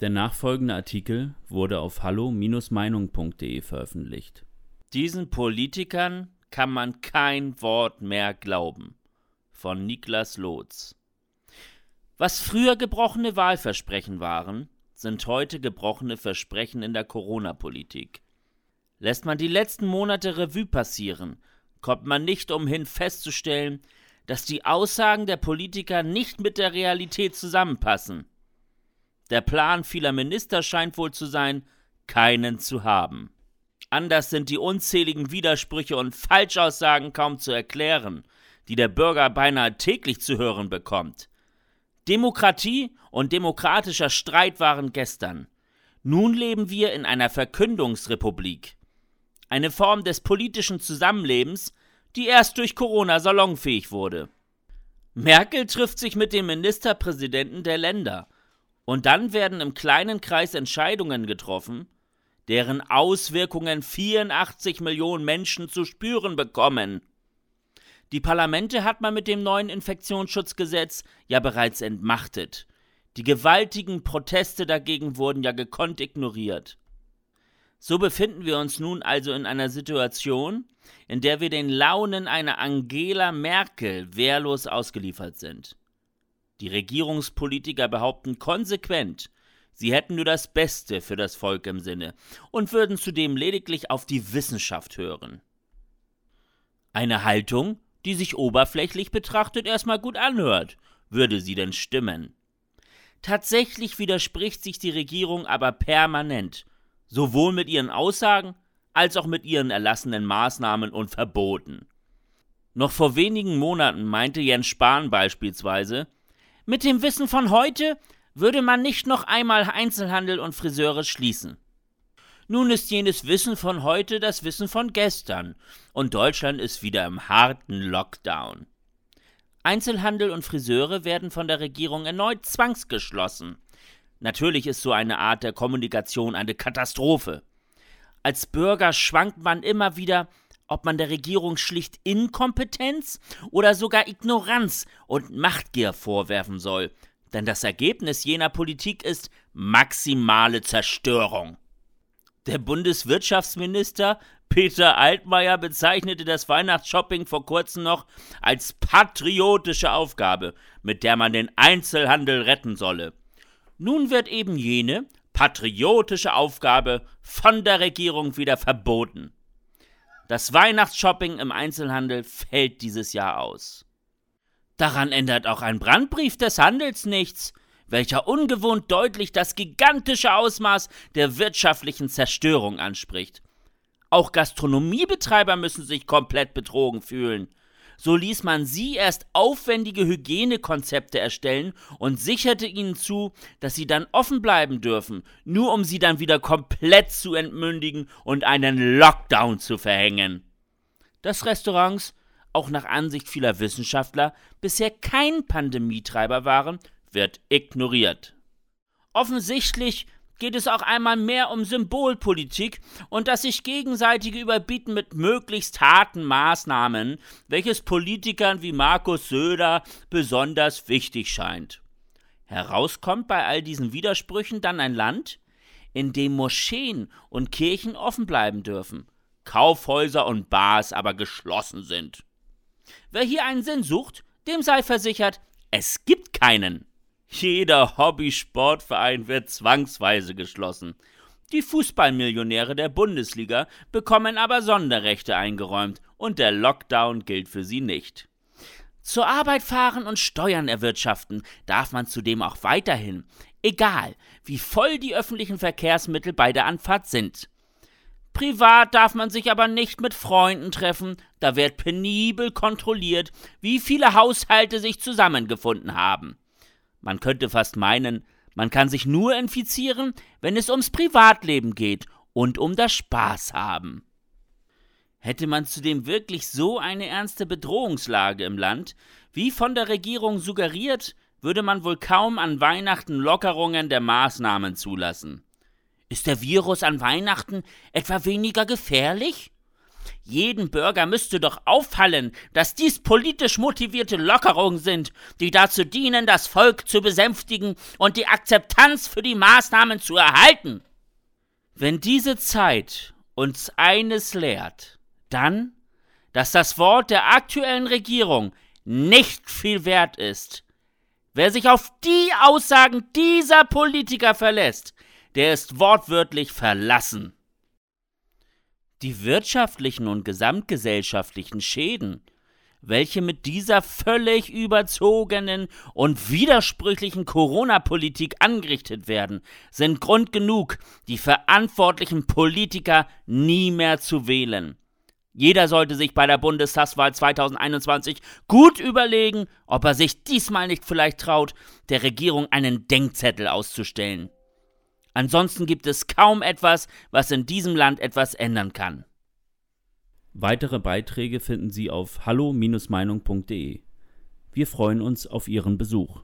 Der nachfolgende Artikel wurde auf hallo-meinung.de veröffentlicht. Diesen Politikern kann man kein Wort mehr glauben. Von Niklas Lotz. Was früher gebrochene Wahlversprechen waren, sind heute gebrochene Versprechen in der Corona-Politik. Lässt man die letzten Monate Revue passieren, kommt man nicht umhin festzustellen, dass die Aussagen der Politiker nicht mit der Realität zusammenpassen. Der Plan vieler Minister scheint wohl zu sein, keinen zu haben. Anders sind die unzähligen Widersprüche und Falschaussagen kaum zu erklären, die der Bürger beinahe täglich zu hören bekommt. Demokratie und demokratischer Streit waren gestern. Nun leben wir in einer Verkündungsrepublik. Eine Form des politischen Zusammenlebens, die erst durch Corona salonfähig wurde. Merkel trifft sich mit den Ministerpräsidenten der Länder und dann werden im kleinen Kreis Entscheidungen getroffen, deren Auswirkungen 84 Millionen Menschen zu spüren bekommen. Die Parlamente hat man mit dem neuen Infektionsschutzgesetz ja bereits entmachtet. Die gewaltigen Proteste dagegen wurden ja gekonnt ignoriert. So befinden wir uns nun also in einer Situation, in der wir den Launen einer Angela Merkel wehrlos ausgeliefert sind. Die Regierungspolitiker behaupten konsequent, sie hätten nur das Beste für das Volk im Sinne und würden zudem lediglich auf die Wissenschaft hören. Eine Haltung, die sich oberflächlich betrachtet erstmal gut anhört, würde sie denn stimmen. Tatsächlich widerspricht sich die Regierung aber permanent, sowohl mit ihren Aussagen als auch mit ihren erlassenen Maßnahmen und Verboten. Noch vor wenigen Monaten meinte Jens Spahn beispielsweise, mit dem Wissen von heute würde man nicht noch einmal Einzelhandel und Friseure schließen. Nun ist jenes Wissen von heute das Wissen von gestern, und Deutschland ist wieder im harten Lockdown. Einzelhandel und Friseure werden von der Regierung erneut zwangsgeschlossen. Natürlich ist so eine Art der Kommunikation eine Katastrophe. Als Bürger schwankt man immer wieder, ob man der Regierung schlicht Inkompetenz oder sogar Ignoranz und Machtgier vorwerfen soll, denn das Ergebnis jener Politik ist maximale Zerstörung. Der Bundeswirtschaftsminister Peter Altmaier bezeichnete das Weihnachtsshopping vor kurzem noch als patriotische Aufgabe, mit der man den Einzelhandel retten solle. Nun wird eben jene patriotische Aufgabe von der Regierung wieder verboten. Das Weihnachtsshopping im Einzelhandel fällt dieses Jahr aus. Daran ändert auch ein Brandbrief des Handels nichts, welcher ungewohnt deutlich das gigantische Ausmaß der wirtschaftlichen Zerstörung anspricht. Auch Gastronomiebetreiber müssen sich komplett betrogen fühlen. So ließ man sie erst aufwendige Hygienekonzepte erstellen und sicherte ihnen zu, dass sie dann offen bleiben dürfen, nur um sie dann wieder komplett zu entmündigen und einen Lockdown zu verhängen. Dass Restaurants, auch nach Ansicht vieler Wissenschaftler, bisher kein Pandemietreiber waren, wird ignoriert. Offensichtlich geht es auch einmal mehr um Symbolpolitik und das sich gegenseitige Überbieten mit möglichst harten Maßnahmen, welches Politikern wie Markus Söder besonders wichtig scheint. Herauskommt bei all diesen Widersprüchen dann ein Land, in dem Moscheen und Kirchen offen bleiben dürfen, Kaufhäuser und Bars aber geschlossen sind. Wer hier einen Sinn sucht, dem sei versichert, es gibt keinen. Jeder Hobby-Sportverein wird zwangsweise geschlossen. Die Fußballmillionäre der Bundesliga bekommen aber Sonderrechte eingeräumt und der Lockdown gilt für sie nicht. Zur Arbeit fahren und Steuern erwirtschaften darf man zudem auch weiterhin, egal wie voll die öffentlichen Verkehrsmittel bei der Anfahrt sind. Privat darf man sich aber nicht mit Freunden treffen, da wird penibel kontrolliert, wie viele Haushalte sich zusammengefunden haben. Man könnte fast meinen, man kann sich nur infizieren, wenn es ums Privatleben geht und um das Spaß haben. Hätte man zudem wirklich so eine ernste Bedrohungslage im Land, wie von der Regierung suggeriert, würde man wohl kaum an Weihnachten Lockerungen der Maßnahmen zulassen. Ist der Virus an Weihnachten etwa weniger gefährlich? Jeden Bürger müsste doch auffallen, dass dies politisch motivierte Lockerungen sind, die dazu dienen, das Volk zu besänftigen und die Akzeptanz für die Maßnahmen zu erhalten. Wenn diese Zeit uns eines lehrt, dann, dass das Wort der aktuellen Regierung nicht viel wert ist. Wer sich auf die Aussagen dieser Politiker verlässt, der ist wortwörtlich verlassen. Die wirtschaftlichen und gesamtgesellschaftlichen Schäden, welche mit dieser völlig überzogenen und widersprüchlichen Corona-Politik angerichtet werden, sind Grund genug, die verantwortlichen Politiker nie mehr zu wählen. Jeder sollte sich bei der Bundestagswahl 2021 gut überlegen, ob er sich diesmal nicht vielleicht traut, der Regierung einen Denkzettel auszustellen. Ansonsten gibt es kaum etwas, was in diesem Land etwas ändern kann. Weitere Beiträge finden Sie auf hallo-meinung.de. Wir freuen uns auf Ihren Besuch.